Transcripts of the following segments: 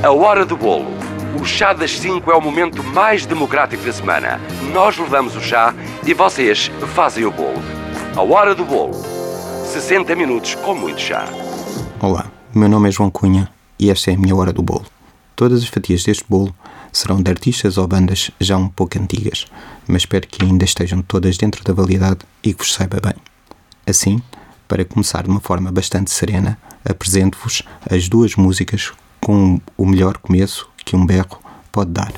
A hora do bolo. O chá das 5 é o momento mais democrático da semana. Nós levamos o chá e vocês fazem o bolo. A hora do bolo. 60 minutos com muito chá. Olá, meu nome é João Cunha e esta é a minha hora do bolo. Todas as fatias deste bolo serão de artistas ou bandas já um pouco antigas, mas espero que ainda estejam todas dentro da validade e que vos saiba bem. Assim, para começar de uma forma bastante serena, apresento-vos as duas músicas com o melhor começo que um berro pode dar.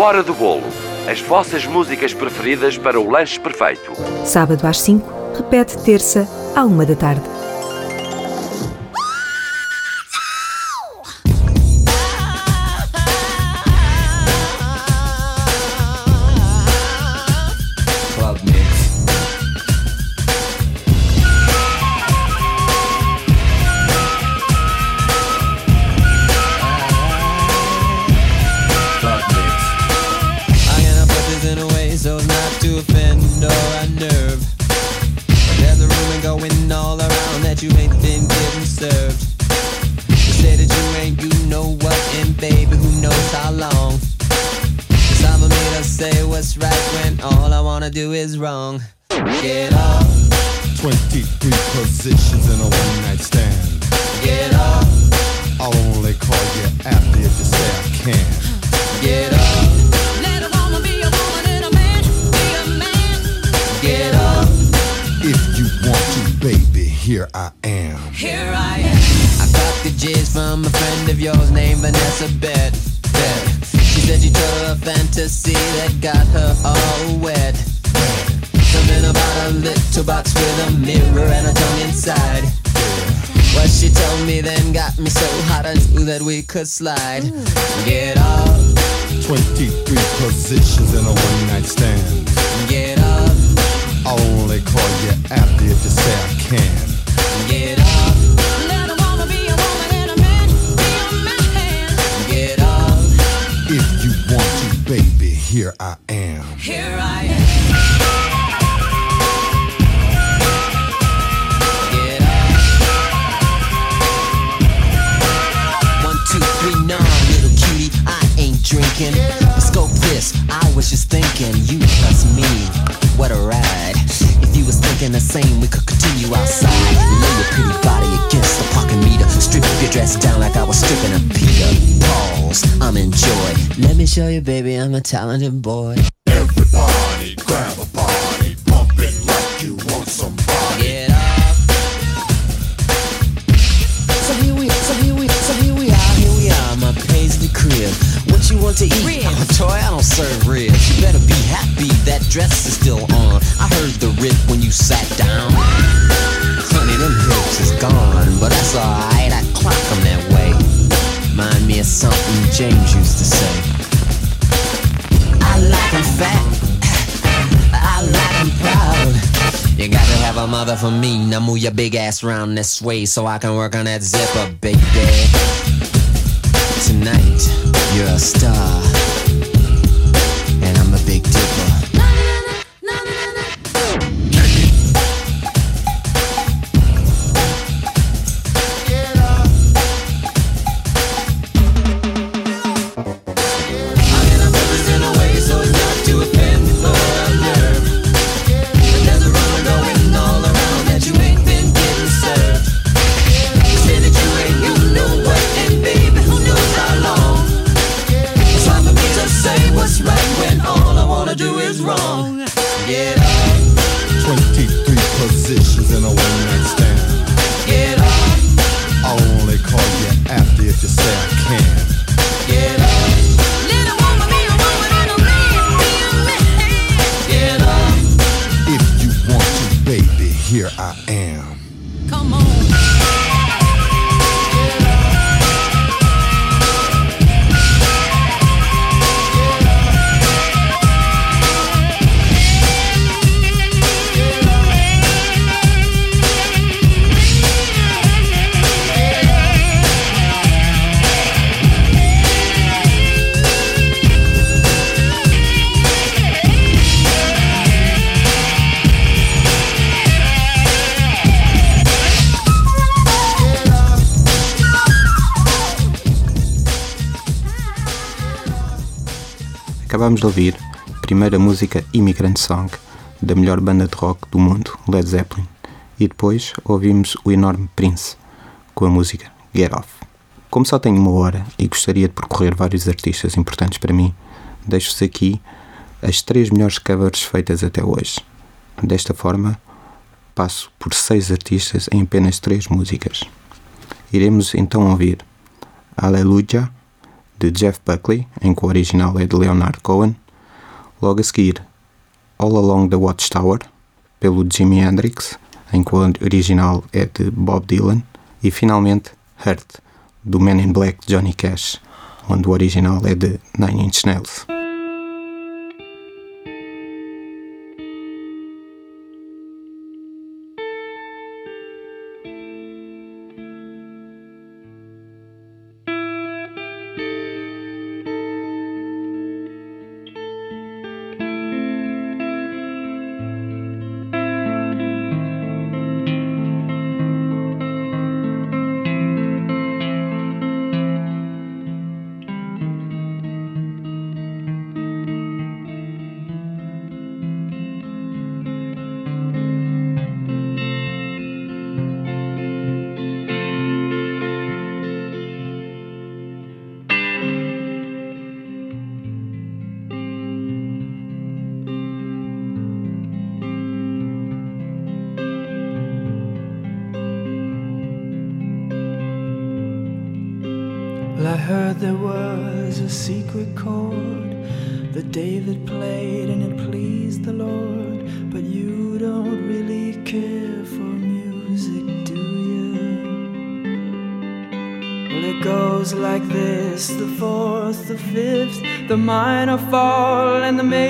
Hora do bolo. As vossas músicas preferidas para o lanche perfeito. Sábado às 5, repete terça à 1 da tarde. Positions in a one night stand. get up, I'll only call you after if you say I can. get up, Let a woman be a woman and a man be a man. get up. If you want to, baby, here I am. Here I am. I got the jizz from a friend of yours named Vanessa Bet. Bet. She said you told her a fantasy that got her all wet. Something about a little box with a mirror and a tongue inside. What she told me then got me so hot I knew that we could slide. Get up, 23 positions in a one night stand. get up, I'll only call you after if you say I can. get up, Let a woman be a woman and a man be a man. get up. If you want to, baby, here I am. Here I am. Drinking. Scope this, I was just thinking, you plus me, what a ride. If you was thinking the same. We could continue outside. Lay your pretty body against the parking meter. Strip your dress down like I was stripping a Peter. Pause, I'm in joy. Let me show you, baby, I'm a talented boy. Everybody grab a body, pump it like you want somebody. You want to eat? Ribs. Oh, toy, I don't serve ribs. You better be happy that dress is still on. I heard the rip when you sat down. Honey, them hips is gone, but that's alright. I clock 'em that way. Mind me of something James used to say. I like 'em fat. I like 'em proud. You got to have a mother for me. Now move your big ass round this way so I can work on that zipper, baby. Tonight, you're a star. And I'm a big dipper. Acabámos de ouvir a primeira música Immigrant Song da melhor banda de rock do mundo, Led Zeppelin, e depois ouvimos o enorme Prince com a música Get Off. Como só tenho uma hora e gostaria de percorrer vários artistas importantes para mim, deixo-vos aqui as três melhores covers feitas até hoje. Desta forma, passo por seis artistas em apenas três músicas. Iremos então ouvir Hallelujah, de Jeff Buckley, em que o original é de Leonard Cohen. Logo a seguir, All Along the Watchtower, pelo Jimi Hendrix, em que o original é de Bob Dylan. E finalmente, Hurt, do Man in Black Johnny Cash, onde o original é de Nine Inch Nails.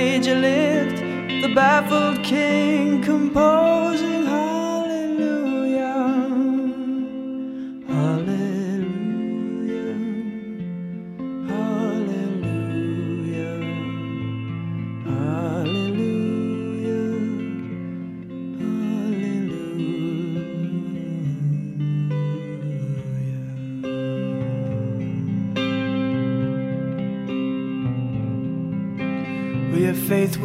Major. The baffled king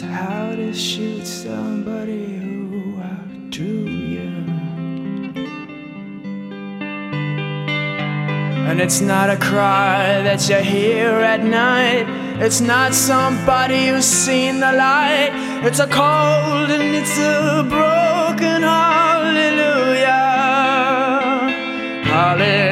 how to shoot somebody who outdrew you. And it's not a cry that you hear at night. It's not somebody who's seen the light. It's a cold and it's a broken hallelujah. Hallelujah.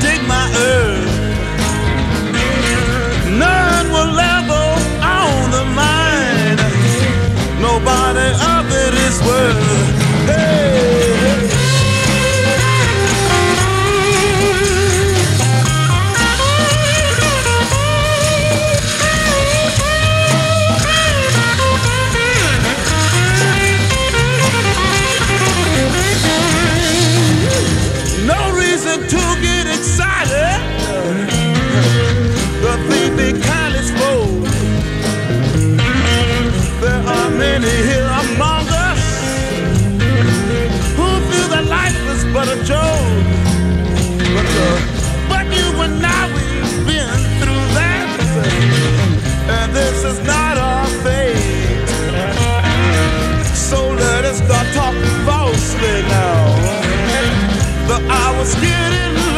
Hour's getting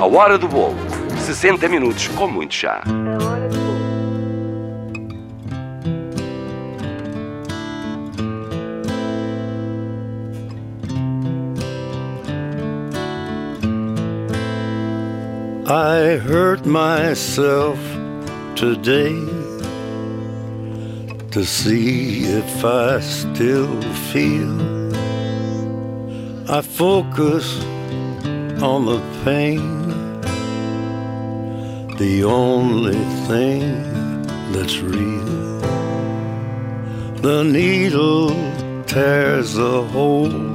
A hora do bolo. 60 minutos com muito chá. I hurt myself today to see if I still feel. I focus on the pain, the only thing that's real. The needle tears a hole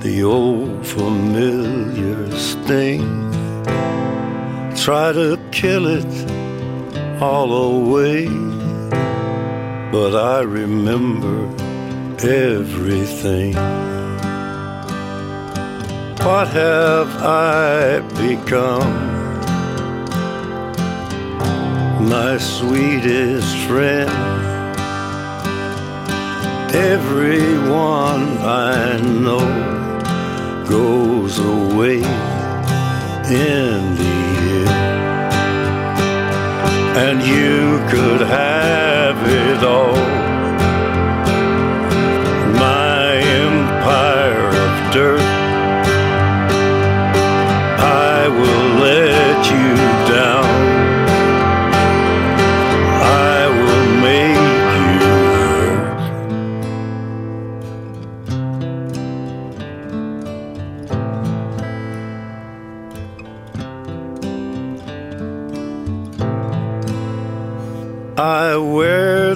the old familiar sting. Try to kill it all away, but I remember everything. What have I become? My sweetest friend. Everyone I know goes away in the end. And you could have it all.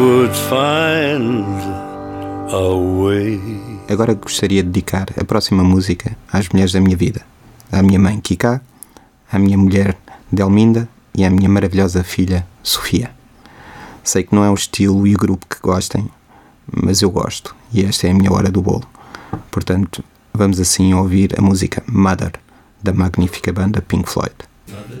would find a way. Agora gostaria de dedicar a próxima música às mulheres da minha vida. À minha mãe Kika, à minha mulher Delminda e à minha maravilhosa filha Sofia. Sei que não é o estilo e o grupo que gostem, mas eu gosto e esta é a minha hora do bolo. Portanto, vamos assim ouvir a música Mother da magnífica banda Pink Floyd. Mother,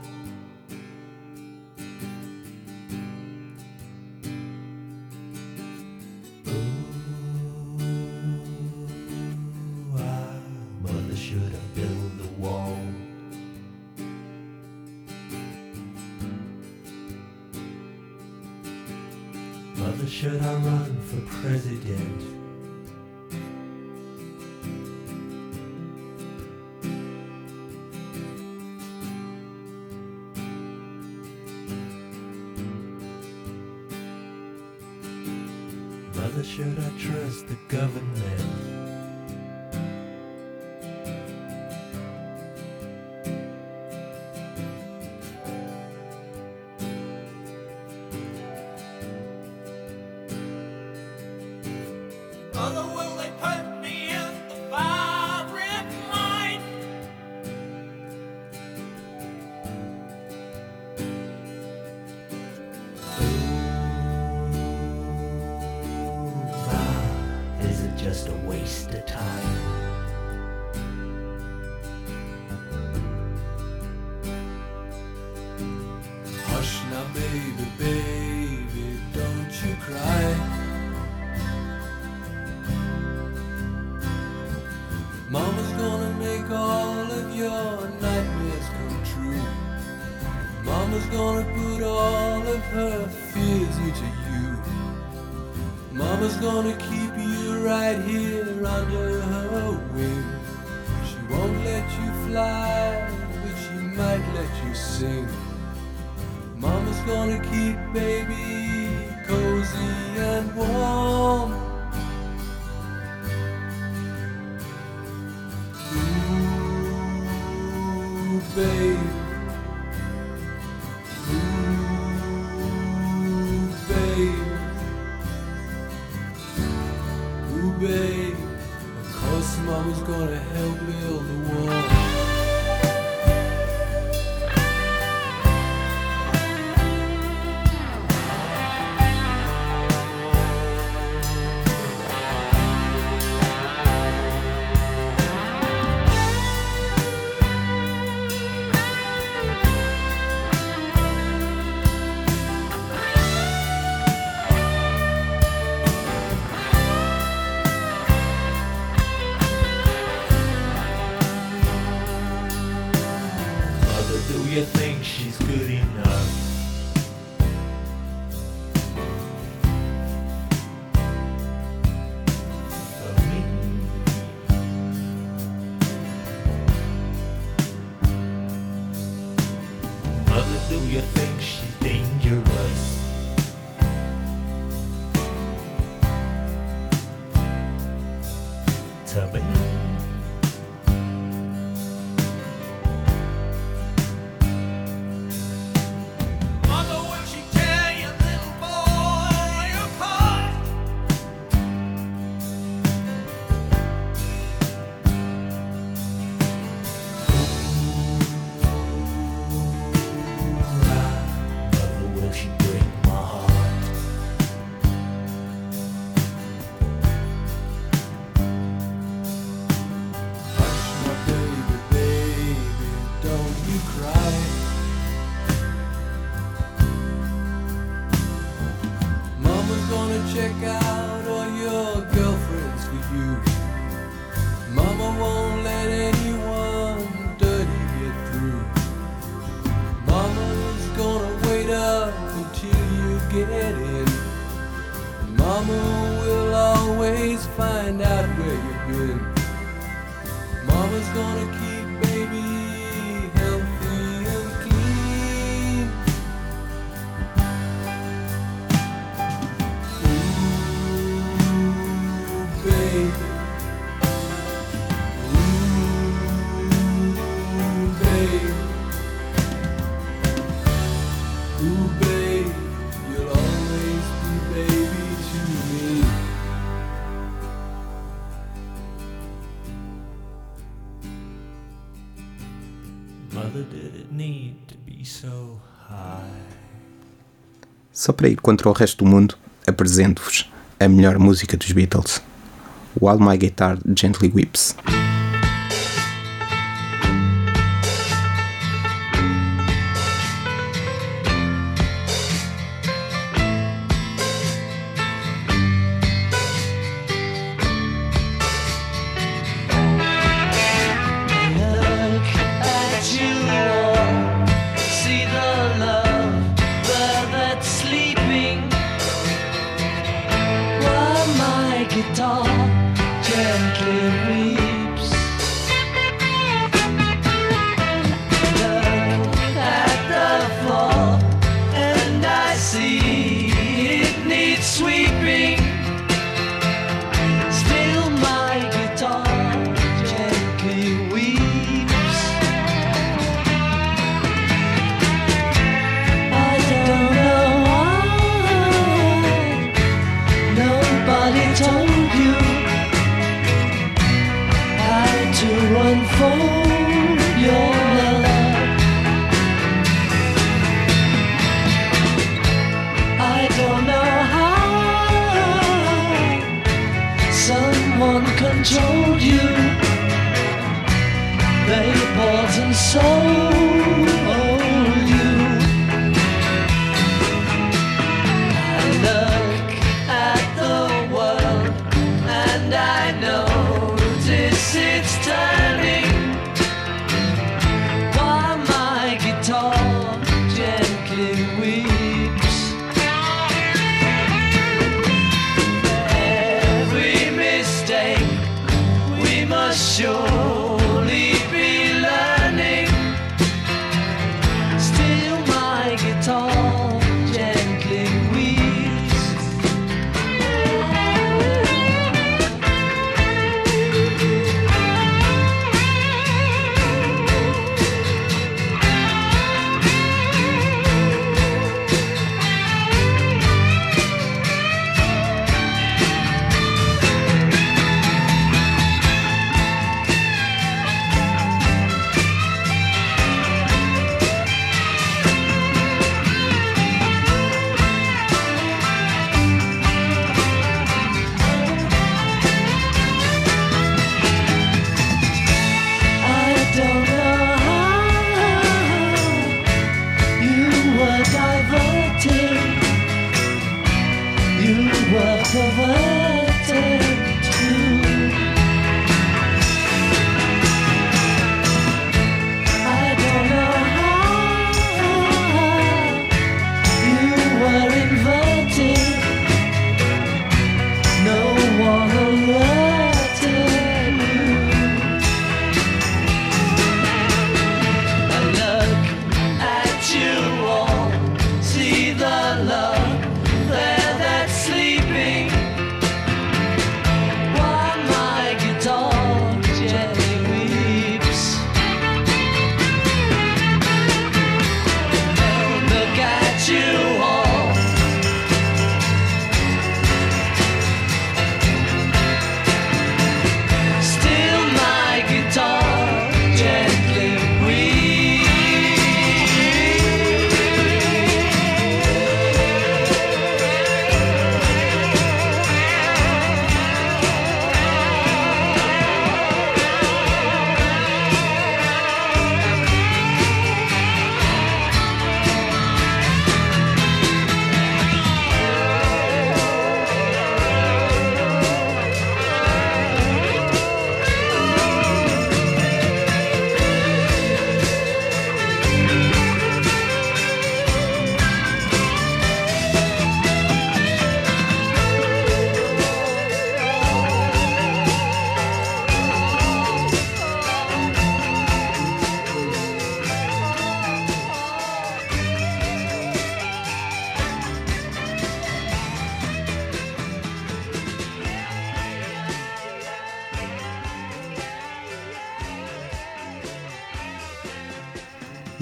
President? just a waste of time. Hush now, baby, baby, don't you cry. Mama's gonna make all of your nightmares come true. Mama's gonna put all of her fears into you. Mama's gonna keep do you think she's dangerous? só para ir contra o resto do mundo, apresento-vos a melhor música dos Beatles: While My Guitar Gently Weeps.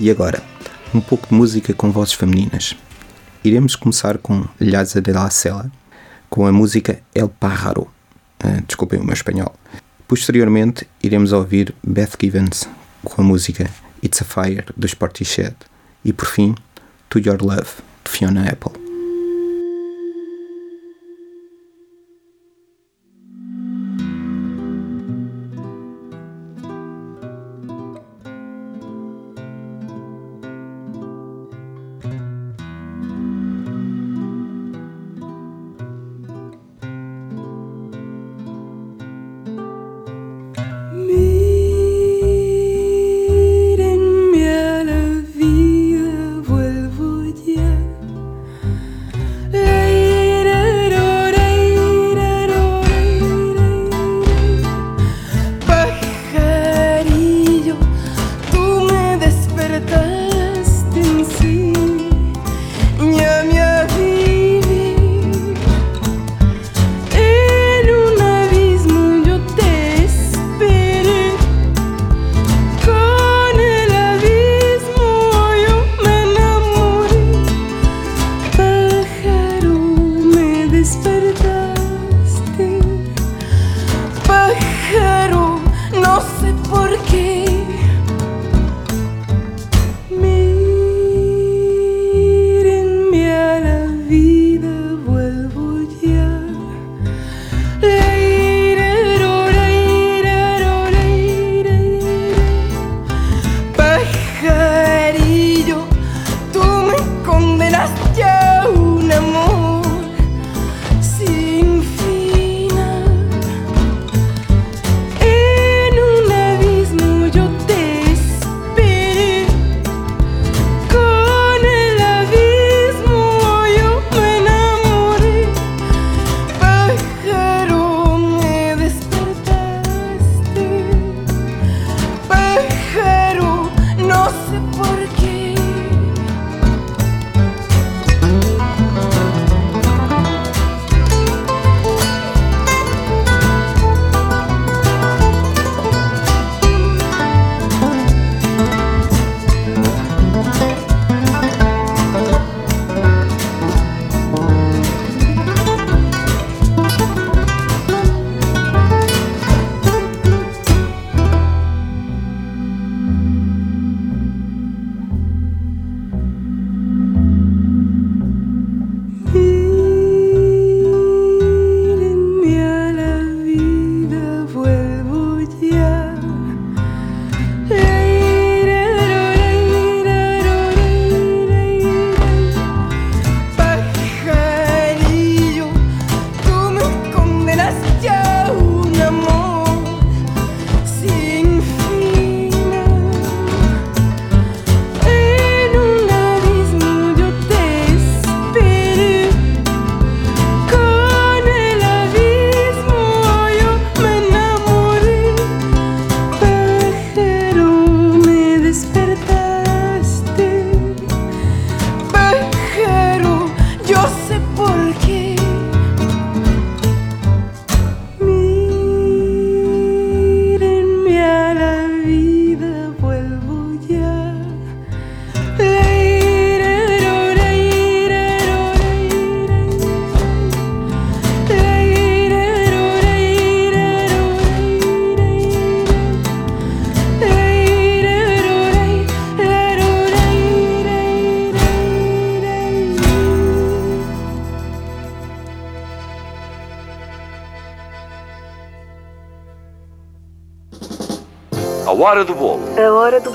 E agora, um pouco de música com vozes femininas. Iremos começar com Lhaza de la Sela, com a música El Pájaro. Ah, desculpem o meu espanhol. Posteriormente, iremos ouvir Beth Givens com a música It's a Fire dos Portishead e por fim, To Your Love de Fiona Apple.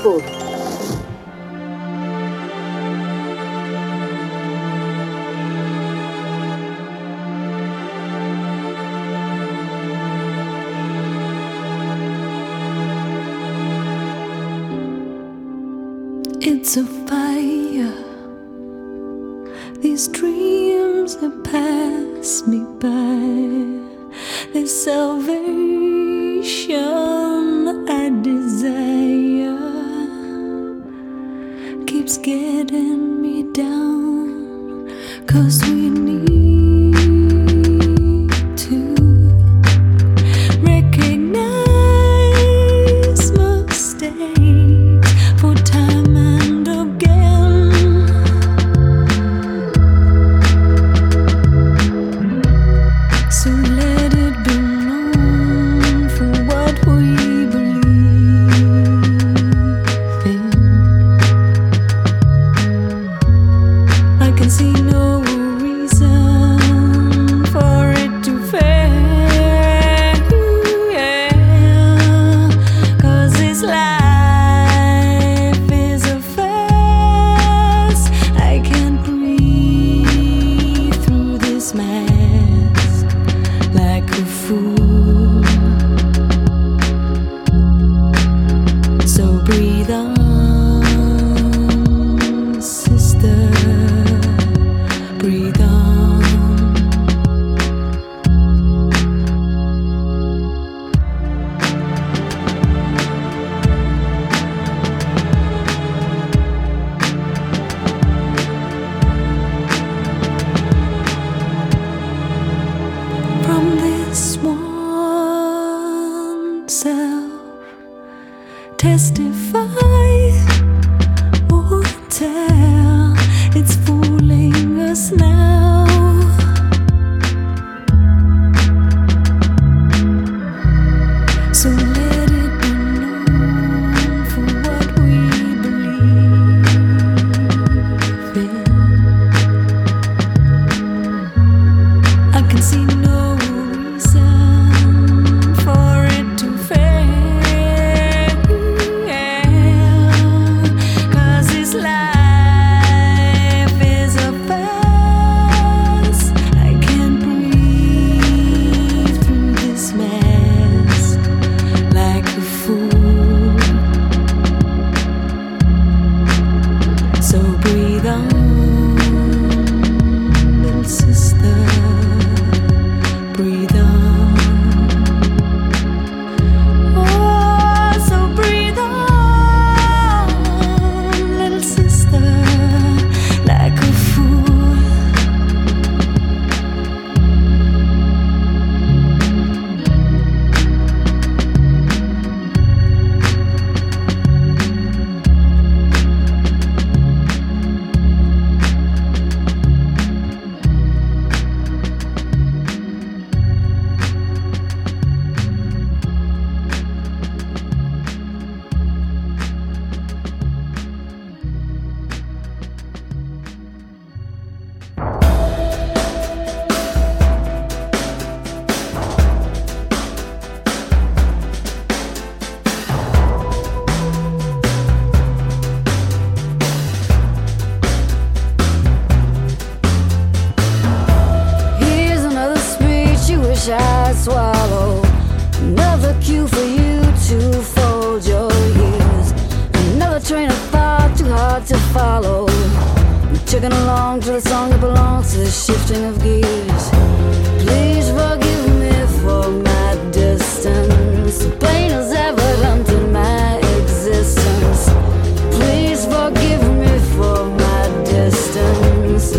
todos. Cause we need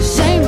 shame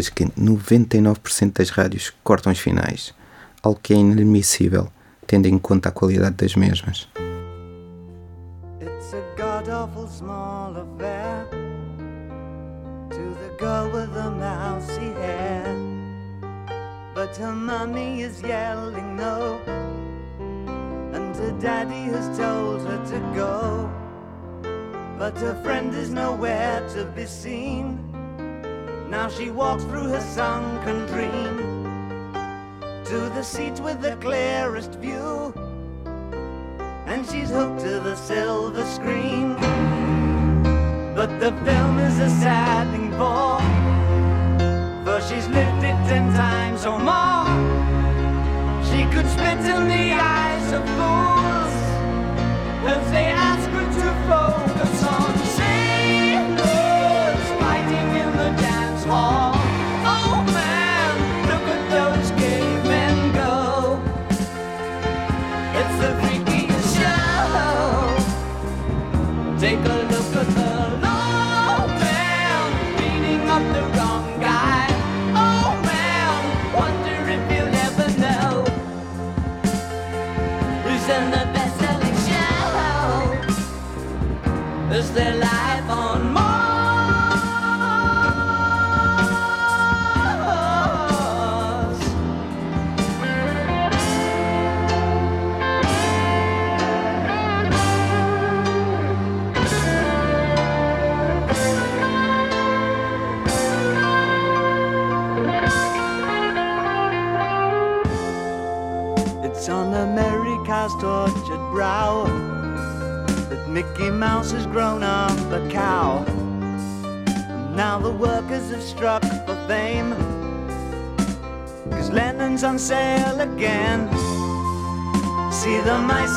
músicas que 99% das rádios cortam os finais, algo que é inadmissível, tendo em conta a qualidade das mesmas.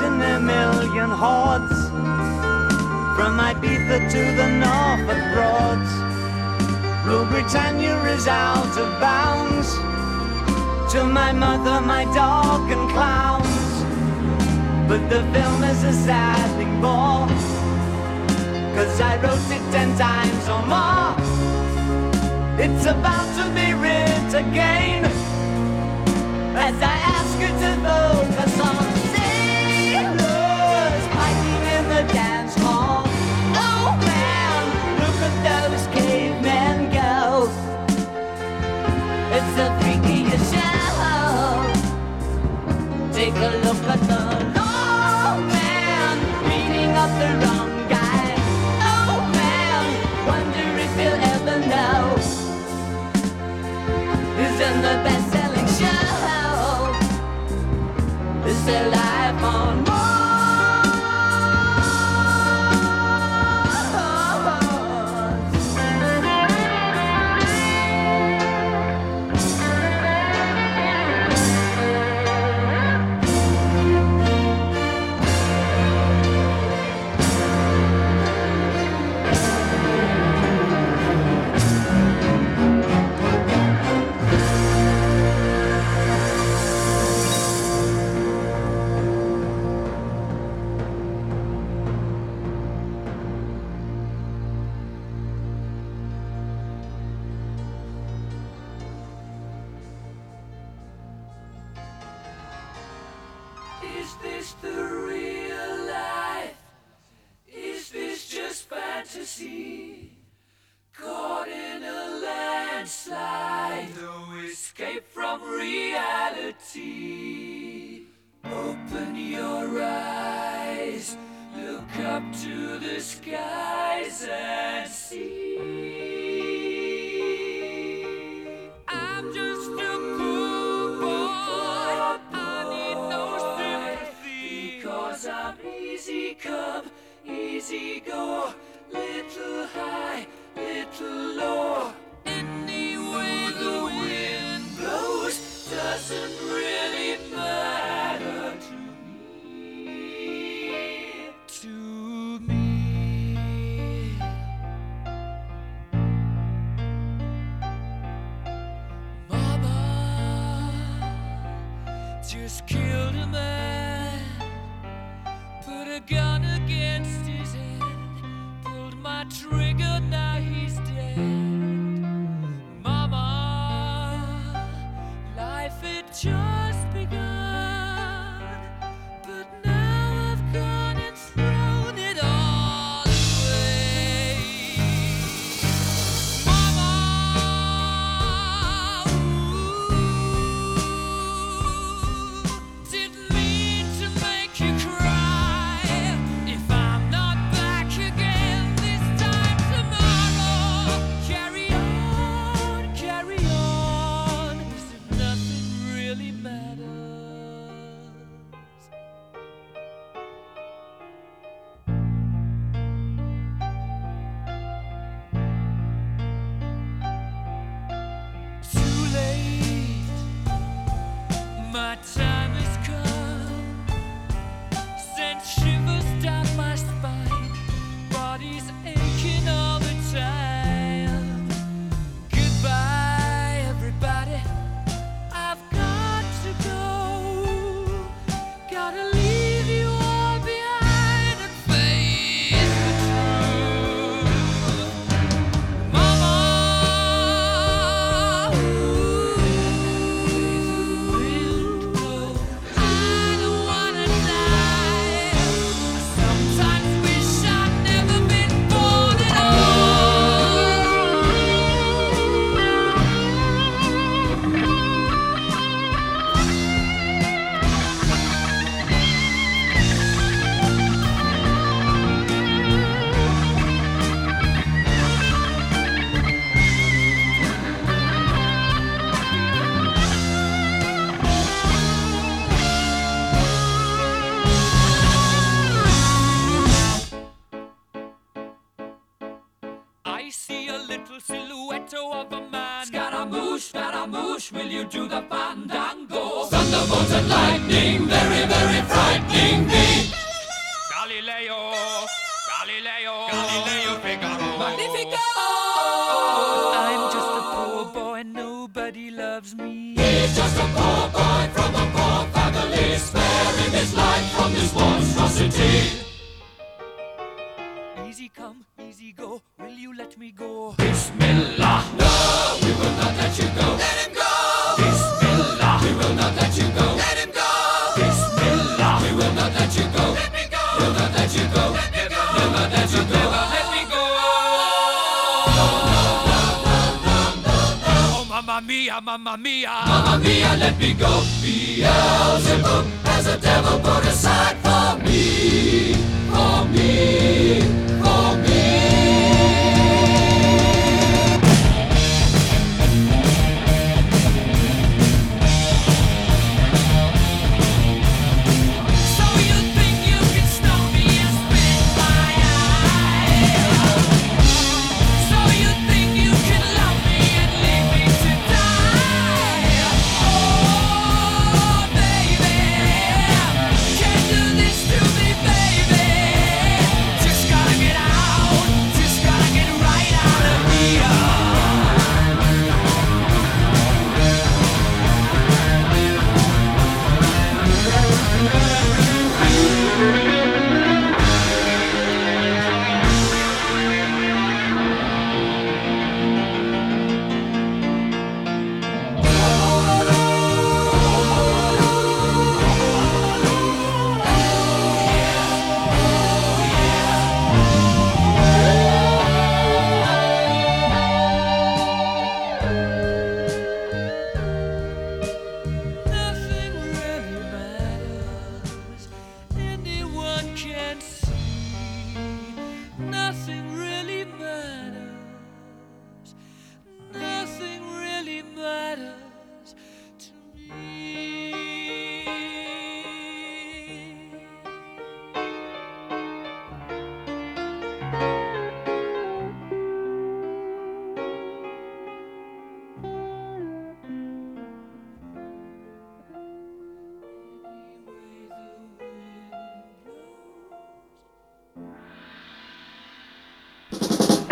in their million hordes. From Ibiza to the Norfolk Broads, Rule Britannia is out of bounds. To my mother, my dog, and clowns. But the film is a sad thing more. Cause I wrote it ten times or more. It's about to be writ again. As I ask you to vote for. was killed in the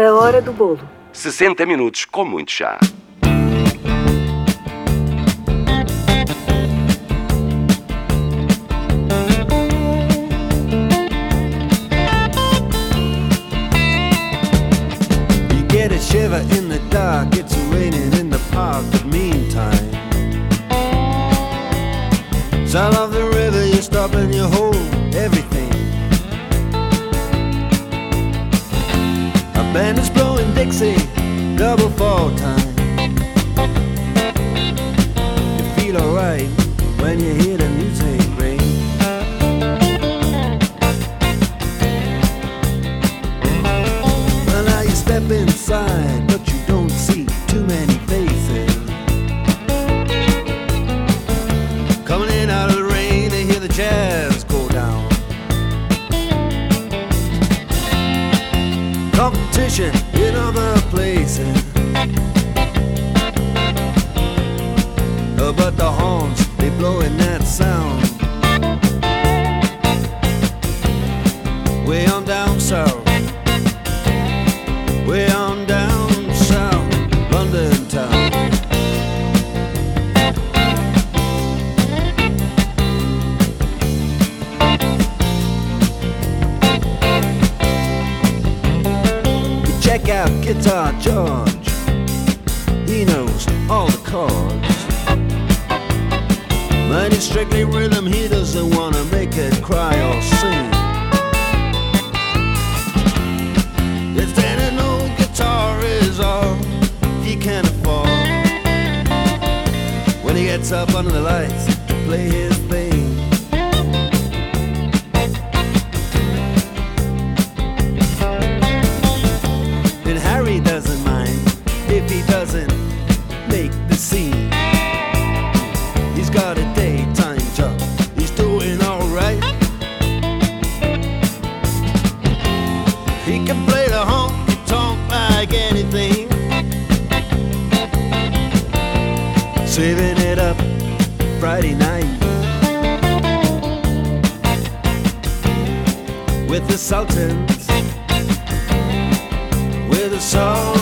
É a hora do bolo. 60 minutos com muito chá. when you hear the music. Well, now you step inside, but you don't see too many faces. Coming in out of rain, hear the jazz go down. Competition. The Sultans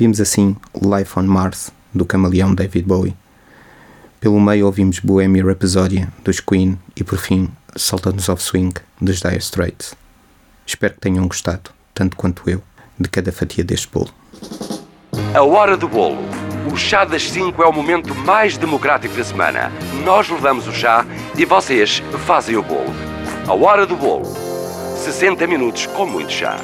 Ouvimos assim Life on Mars, do camaleão David Bowie. Pelo meio ouvimos Bohemian Rhapsody, dos Queen e por fim Sultans of Swing, dos Dire Straits. Espero que tenham gostado, tanto quanto eu, de cada fatia deste bolo. A hora do bolo. O chá das 5 é o momento mais democrático da semana. Nós levamos o chá e vocês fazem o bolo. A hora do bolo. 60 minutos com muito chá.